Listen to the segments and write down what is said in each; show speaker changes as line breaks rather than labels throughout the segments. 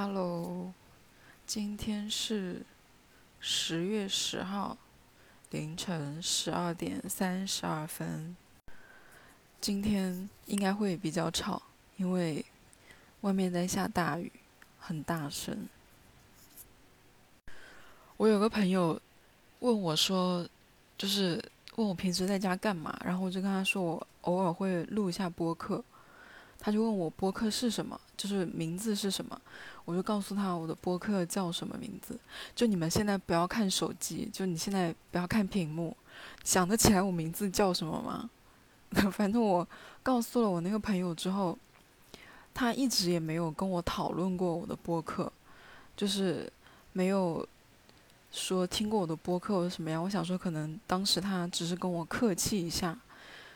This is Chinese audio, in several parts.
Hello，今天是十月十号凌晨十二点三十二分。今天应该会比较吵，因为外面在下大雨，很大声。我有个朋友问我说，就是问我平时在家干嘛，然后我就跟他说，我偶尔会录一下播客。他就问我播客是什么，就是名字是什么，我就告诉他我的播客叫什么名字。就你们现在不要看手机，就你现在不要看屏幕，想得起来我名字叫什么吗？反正我告诉了我那个朋友之后，他一直也没有跟我讨论过我的播客，就是没有说听过我的播客或者什么样。我想说，可能当时他只是跟我客气一下，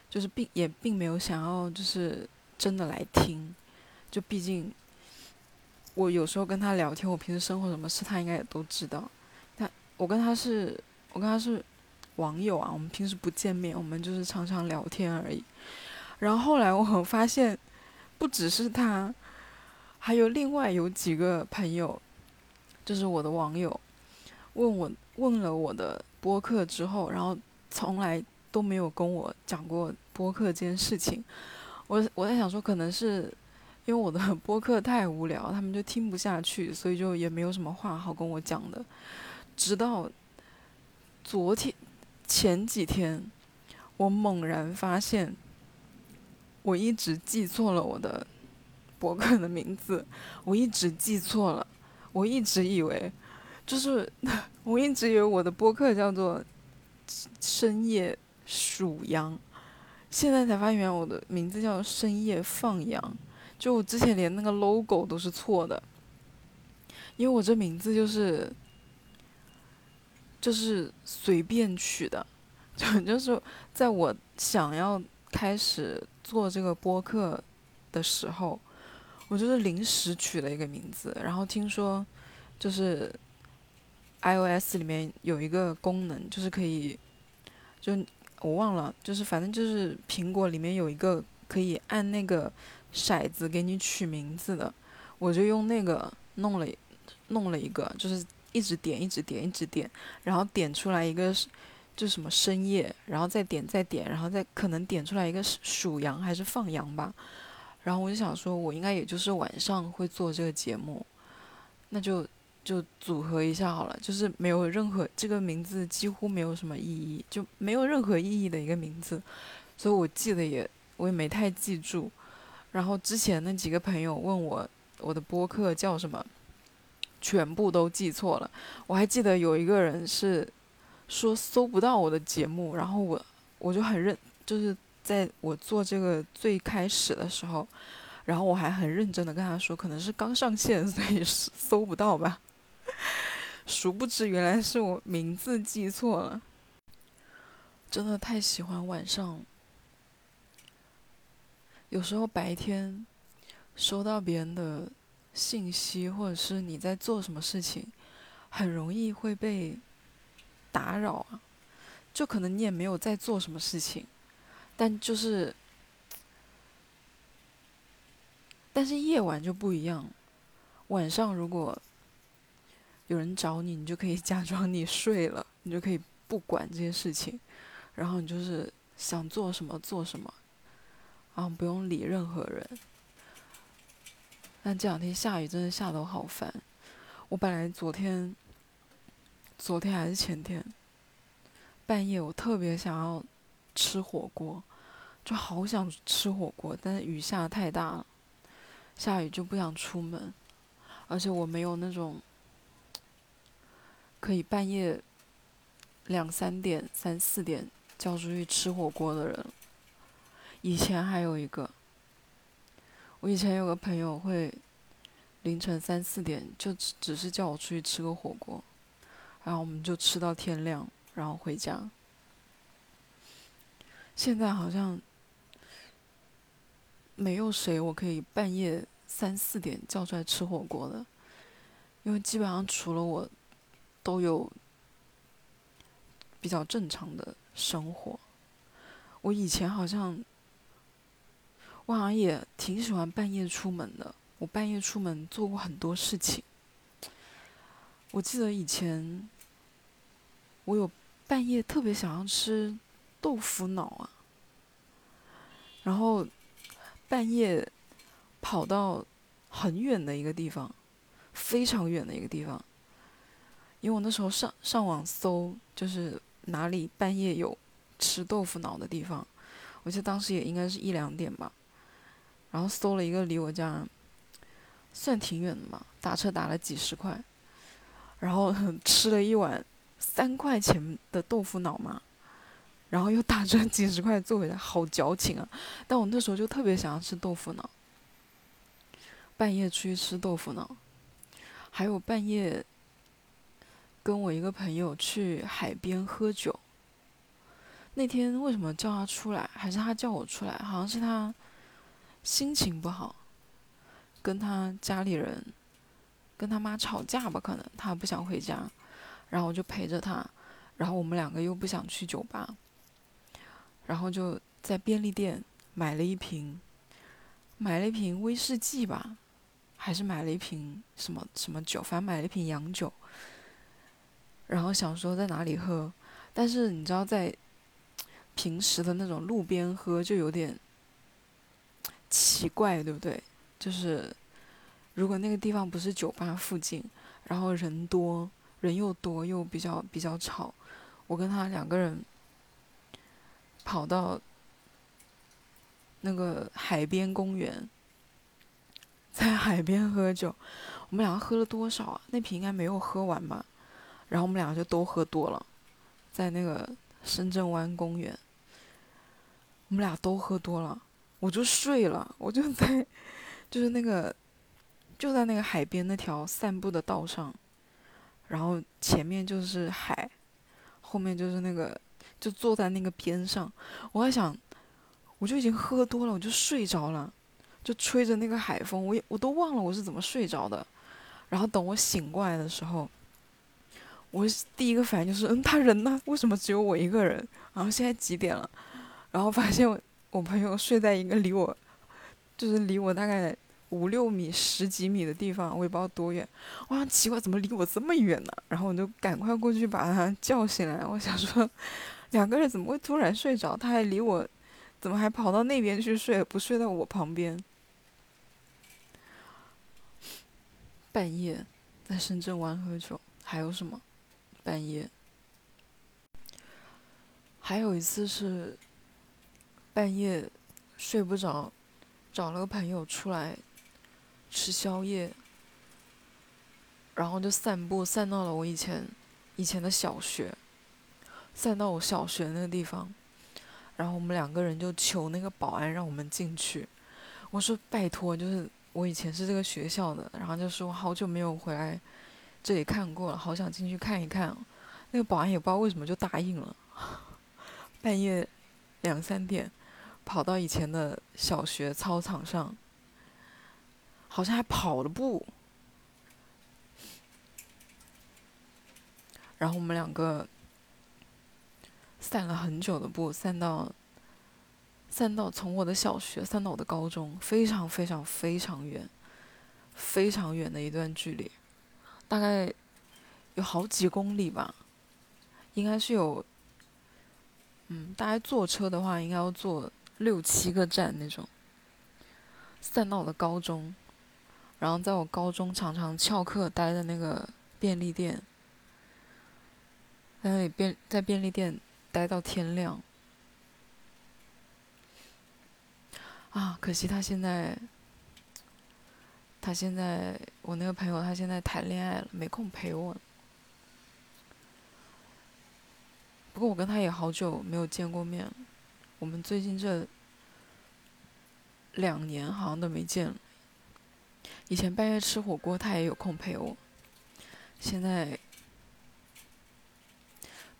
就是并也并没有想要就是。真的来听，就毕竟我有时候跟他聊天，我平时生活什么事他应该也都知道。他我跟他是，我跟他是网友啊，我们平时不见面，我们就是常常聊天而已。然后后来我发现，不只是他，还有另外有几个朋友，就是我的网友，问我问了我的播客之后，然后从来都没有跟我讲过播客这件事情。我我在想说，可能是因为我的 播客太无聊，他们就听不下去，所以就也没有什么话好跟我讲的。直到昨天前几天，我猛然发现，我一直记错了我的博客的名字，我一直记错了，我一直以为就是 我一直以为我的播客叫做深夜数羊。现在才发现，我的名字叫深夜放羊，就我之前连那个 logo 都是错的，因为我这名字就是，就是随便取的，就就是在我想要开始做这个播客的时候，我就是临时取了一个名字，然后听说，就是 iOS 里面有一个功能，就是可以，就。我忘了，就是反正就是苹果里面有一个可以按那个骰子给你取名字的，我就用那个弄了弄了一个，就是一直点一直点一直点，然后点出来一个就什么深夜，然后再点再点，然后再可能点出来一个属羊还是放羊吧，然后我就想说，我应该也就是晚上会做这个节目，那就。就组合一下好了，就是没有任何这个名字几乎没有什么意义，就没有任何意义的一个名字，所以我记得也我也没太记住。然后之前那几个朋友问我我的播客叫什么，全部都记错了。我还记得有一个人是说搜不到我的节目，然后我我就很认，就是在我做这个最开始的时候，然后我还很认真的跟他说，可能是刚上线，所以搜不到吧。殊不知，原来是我名字记错了。真的太喜欢晚上，有时候白天收到别人的信息，或者是你在做什么事情，很容易会被打扰啊。就可能你也没有在做什么事情，但就是，但是夜晚就不一样。晚上如果有人找你，你就可以假装你睡了，你就可以不管这些事情，然后你就是想做什么做什么，然后不用理任何人。但这两天下雨，真的下得我好烦。我本来昨天、昨天还是前天，半夜我特别想要吃火锅，就好想吃火锅，但是雨下的太大了，下雨就不想出门，而且我没有那种。可以半夜两三点、三四点叫出去吃火锅的人。以前还有一个，我以前有个朋友会凌晨三四点就只只是叫我出去吃个火锅，然后我们就吃到天亮，然后回家。现在好像没有谁我可以半夜三四点叫出来吃火锅的，因为基本上除了我。都有比较正常的生活。我以前好像，我好像也挺喜欢半夜出门的。我半夜出门做过很多事情。我记得以前，我有半夜特别想要吃豆腐脑啊，然后半夜跑到很远的一个地方，非常远的一个地方，因为我那时候上上网搜，就是哪里半夜有吃豆腐脑的地方，我记得当时也应该是一两点吧，然后搜了一个离我家算挺远的嘛，打车打了几十块。然后吃了一碗三块钱的豆腐脑嘛，然后又打折几十块坐回来，好矫情啊！但我那时候就特别想要吃豆腐脑，半夜出去吃豆腐脑，还有半夜跟我一个朋友去海边喝酒。那天为什么叫他出来，还是他叫我出来？好像是他心情不好，跟他家里人。跟他妈吵架吧，可能他不想回家，然后我就陪着他，然后我们两个又不想去酒吧，然后就在便利店买了一瓶，买了一瓶威士忌吧，还是买了一瓶什么什么酒，反正买了一瓶洋酒，然后想说在哪里喝，但是你知道在平时的那种路边喝就有点奇怪，对不对？就是。如果那个地方不是酒吧附近，然后人多人又多又比较比较吵，我跟他两个人跑到那个海边公园，在海边喝酒，我们两个喝了多少啊？那瓶应该没有喝完吧？然后我们两个就都喝多了，在那个深圳湾公园，我们俩都喝多了，我就睡了，我就在就是那个。就在那个海边那条散步的道上，然后前面就是海，后面就是那个，就坐在那个边上。我在想，我就已经喝多了，我就睡着了，就吹着那个海风，我也我都忘了我是怎么睡着的。然后等我醒过来的时候，我第一个反应就是，嗯，他人呢？为什么只有我一个人？然后现在几点了？然后发现我朋友睡在一个离我，就是离我大概。五六米、十几米的地方，我也不知道多远。哇，奇怪，怎么离我这么远呢？然后我就赶快过去把他叫醒来。我想说，两个人怎么会突然睡着？他还离我，怎么还跑到那边去睡，不睡在我旁边？半夜在深圳玩喝酒，还有什么？半夜还有一次是半夜睡不着，找了个朋友出来。吃宵夜，然后就散步，散到了我以前以前的小学，散到我小学那个地方，然后我们两个人就求那个保安让我们进去。我说拜托，就是我以前是这个学校的，然后就说好久没有回来这里看过了，好想进去看一看。那个保安也不知道为什么就答应了。半夜两三点，跑到以前的小学操场上。好像还跑了步，然后我们两个散了很久的步，散到散到从我的小学散到我的高中，非常非常非常远，非常远的一段距离，大概有好几公里吧，应该是有，嗯，大概坐车的话应该要坐六七个站那种，散到我的高中。然后在我高中常常翘课待的那个便利店，在那里便在便利店待到天亮。啊，可惜他现在，他现在我那个朋友他现在谈恋爱了，没空陪我。不过我跟他也好久没有见过面，我们最近这两年好像都没见。以前半夜吃火锅，他也有空陪我。现在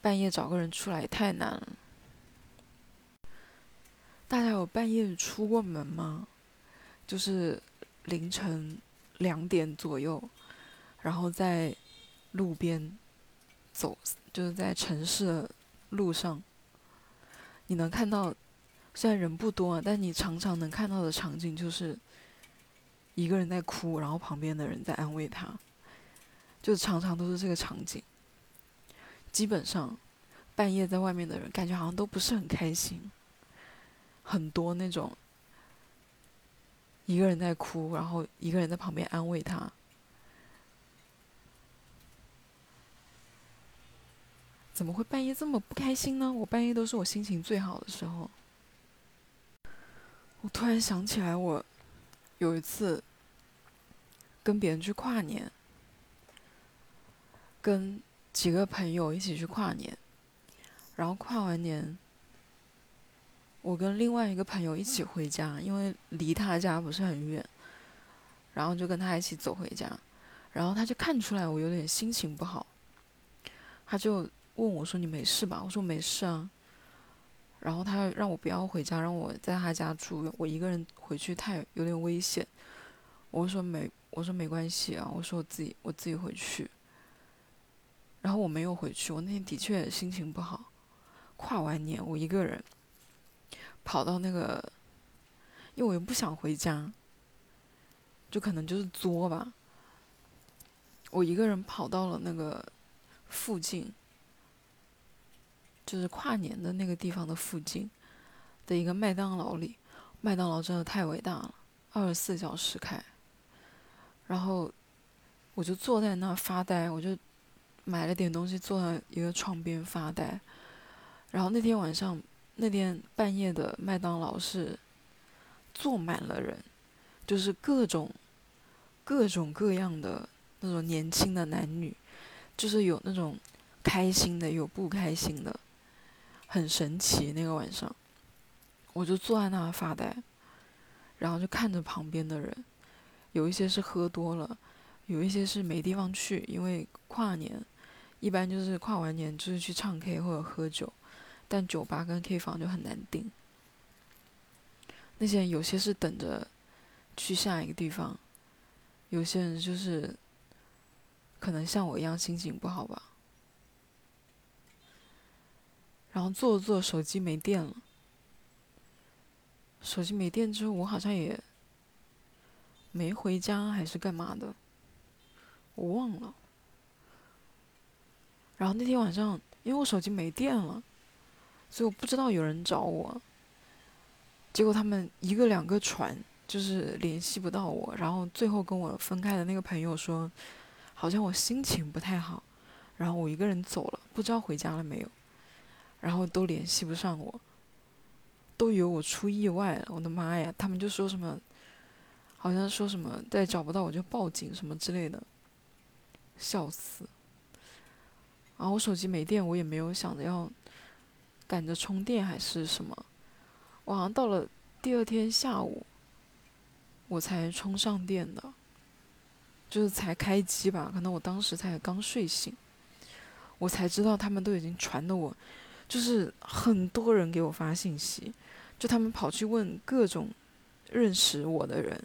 半夜找个人出来太难了。大家有半夜出过门吗？就是凌晨两点左右，然后在路边走，就是在城市的路上，你能看到，虽然人不多，但你常常能看到的场景就是。一个人在哭，然后旁边的人在安慰他，就常常都是这个场景。基本上，半夜在外面的人感觉好像都不是很开心，很多那种一个人在哭，然后一个人在旁边安慰他。怎么会半夜这么不开心呢？我半夜都是我心情最好的时候。我突然想起来，我有一次跟别人去跨年，跟几个朋友一起去跨年，然后跨完年，我跟另外一个朋友一起回家，因为离他家不是很远，然后就跟他一起走回家，然后他就看出来我有点心情不好，他就。问我说：“你没事吧？”我说：“没事啊。”然后他让我不要回家，让我在他家住，我一个人回去太有点危险。我说：“没，我说没关系啊。”我说：“我自己我自己回去。”然后我没有回去，我那天的确心情不好。跨完年，我一个人跑到那个，因为我又不想回家，就可能就是作吧。我一个人跑到了那个附近。就是跨年的那个地方的附近的一个麦当劳里，麦当劳真的太伟大了，二十四小时开。然后我就坐在那发呆，我就买了点东西，坐在一个窗边发呆。然后那天晚上，那天半夜的麦当劳是坐满了人，就是各种各种各样的那种年轻的男女，就是有那种开心的，有不开心的。很神奇，那个晚上，我就坐在那发呆，然后就看着旁边的人，有一些是喝多了，有一些是没地方去，因为跨年，一般就是跨完年就是去唱 K 或者喝酒，但酒吧跟 K 房就很难订。那些人有些是等着去下一个地方，有些人就是可能像我一样心情不好吧。然后坐着坐，手机没电了。手机没电之后，我好像也没回家，还是干嘛的，我忘了。然后那天晚上，因为我手机没电了，所以我不知道有人找我。结果他们一个两个传，就是联系不到我。然后最后跟我分开的那个朋友说，好像我心情不太好，然后我一个人走了，不知道回家了没有。然后都联系不上我，都以为我出意外了。我的妈呀！他们就说什么，好像说什么再找不到我就报警什么之类的，笑死。然后我手机没电，我也没有想着要赶着充电还是什么，我好像到了第二天下午，我才充上电的，就是才开机吧。可能我当时才刚睡醒，我才知道他们都已经传的我。就是很多人给我发信息，就他们跑去问各种认识我的人，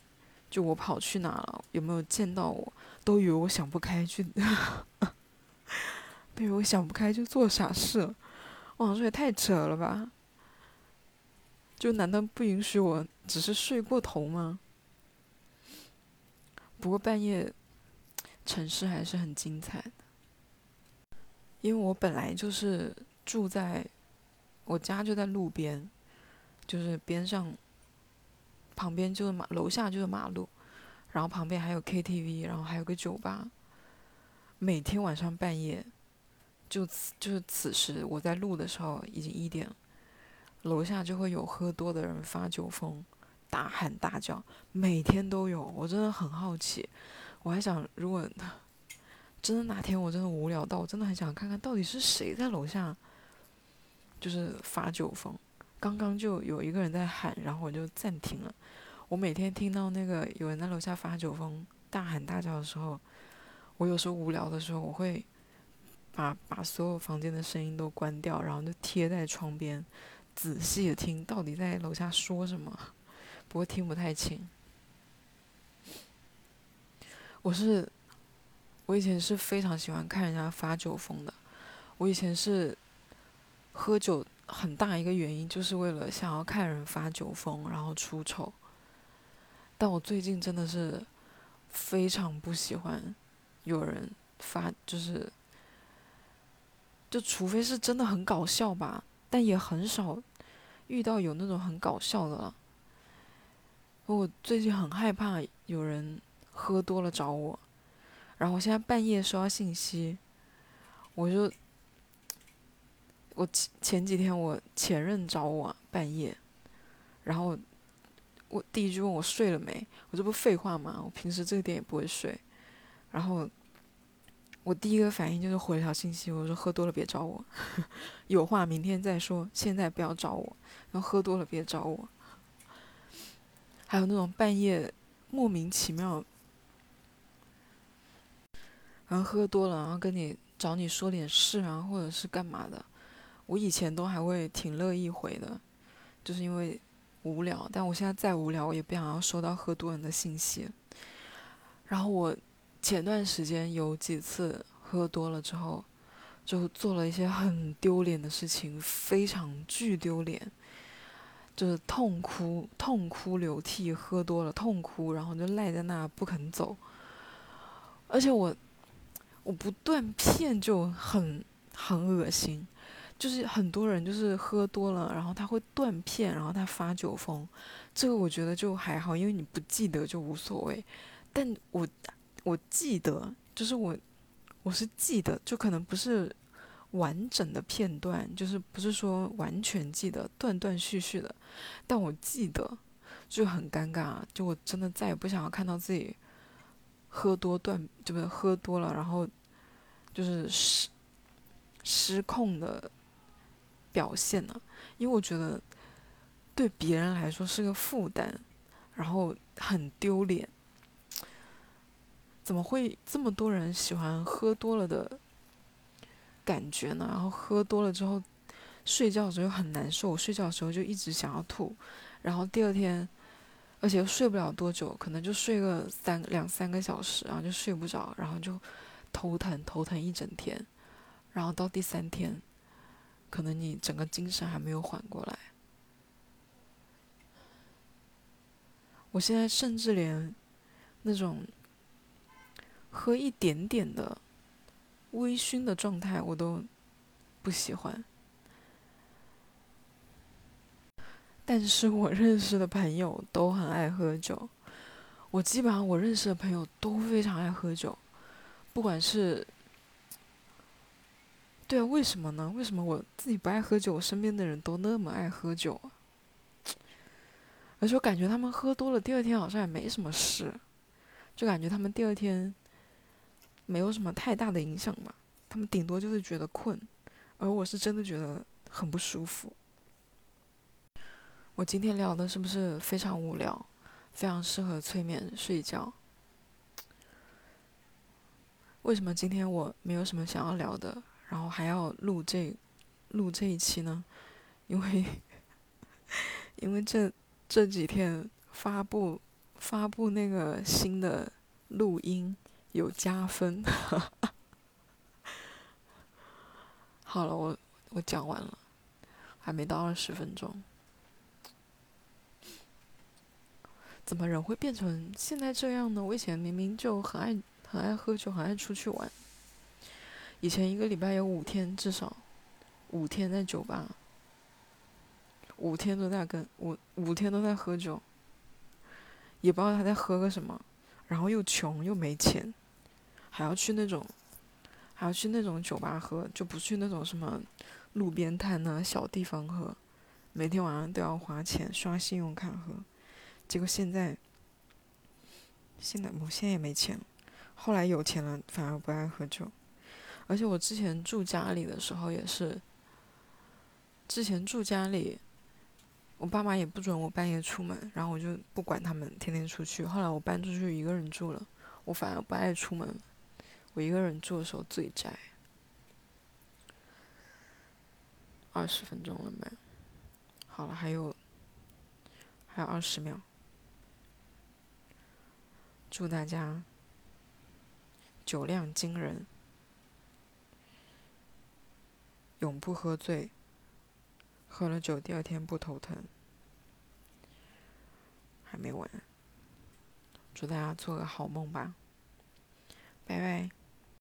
就我跑去哪了，有没有见到我，都以为我想不开去，都以为我想不开就做傻事了。我想说也太扯了吧？就难道不允许我只是睡过头吗？不过半夜城市还是很精彩的，因为我本来就是。住在我家就在路边，就是边上，旁边就是马，楼下就是马路，然后旁边还有 KTV，然后还有个酒吧。每天晚上半夜，就此就是此时我在录的时候已经一点，楼下就会有喝多的人发酒疯，大喊大叫，每天都有。我真的很好奇，我还想如果真的哪天我真的无聊到，我真的很想看看到底是谁在楼下。就是发酒疯，刚刚就有一个人在喊，然后我就暂停了。我每天听到那个有人在楼下发酒疯、大喊大叫的时候，我有时候无聊的时候，我会把把所有房间的声音都关掉，然后就贴在窗边，仔细的听到底在楼下说什么。不过听不太清。我是，我以前是非常喜欢看人家发酒疯的，我以前是。喝酒很大一个原因就是为了想要看人发酒疯，然后出丑。但我最近真的是非常不喜欢有人发，就是就除非是真的很搞笑吧，但也很少遇到有那种很搞笑的了。我最近很害怕有人喝多了找我，然后我现在半夜收到信息，我就我前前几天我前任找我半夜，然后我第一句问我睡了没，我这不废话吗？我平时这个点也不会睡，然后我第一个反应就是回条信息，我说喝多了别找我，有话明天再说，现在不要找我，然后喝多了别找我。还有那种半夜莫名其妙，然后喝多了，然后跟你找你说点事啊，或者是干嘛的，我以前都还会挺乐意回的，就是因为无聊。但我现在再无聊，我也不想要收到喝多人的信息。然后我前段时间有几次喝多了之后，就做了一些很丢脸的事情，非常巨丢脸。就是痛哭、痛哭流涕，喝多了痛哭，然后就赖在那不肯走。而且我我不断片就很很恶心，就是很多人就是喝多了，然后他会断片，然后他发酒疯，这个我觉得就还好，因为你不记得就无所谓。但我我记得，就是我我是记得，就可能不是。完整的片段就是不是说完全记得，断断续续的，但我记得就很尴尬，就我真的再也不想要看到自己喝多断，就是喝多了，然后就是失失控的表现了，因为我觉得对别人来说是个负担，然后很丢脸，怎么会这么多人喜欢喝多了的？感觉呢？然后喝多了之后，睡觉的时候又很难受。我睡觉的时候就一直想要吐，然后第二天，而且又睡不了多久，可能就睡个三两三个小时，然后就睡不着，然后就头疼，头疼一整天，然后到第三天，可能你整个精神还没有缓过来。我现在甚至连那种喝一点点的。微醺的状态我都不喜欢，但是我认识的朋友都很爱喝酒，我基本上我认识的朋友都非常爱喝酒，不管是，对啊，为什么呢？为什么我自己不爱喝酒，我身边的人都那么爱喝酒啊？而且我感觉他们喝多了，第二天好像也没什么事，就感觉他们第二天。没有什么太大的影响吧，他们顶多就是觉得困，而我是真的觉得很不舒服。我今天聊的是不是非常无聊，非常适合催眠睡觉？为什么今天我没有什么想要聊的，然后还要录这录这一期呢？因为因为这这几天发布发布那个新的录音。有加分。好了，我我讲完了，还没到二十分钟。怎么人会变成现在这样呢？我以前明明就很爱很爱喝酒，很爱出去玩。以前一个礼拜有五天至少五天在酒吧，五天都在跟五五天都在喝酒，也不知道他在喝个什么，然后又穷又没钱。还要去那种，还要去那种酒吧喝，就不去那种什么路边摊呐、小地方喝，每天晚上都要花钱刷信用卡喝。结果现在，现在我现在也没钱，后来有钱了反而不爱喝酒。而且我之前住家里的时候也是，之前住家里，我爸妈也不准我半夜出门，然后我就不管他们，天天出去。后来我搬出去一个人住了，我反而不爱出门。我一个人住的时候最宅。二十分钟了没？好了，还有还有二十秒。祝大家酒量惊人，永不喝醉。喝了酒第二天不头疼。还没完。祝大家做个好梦吧，拜拜。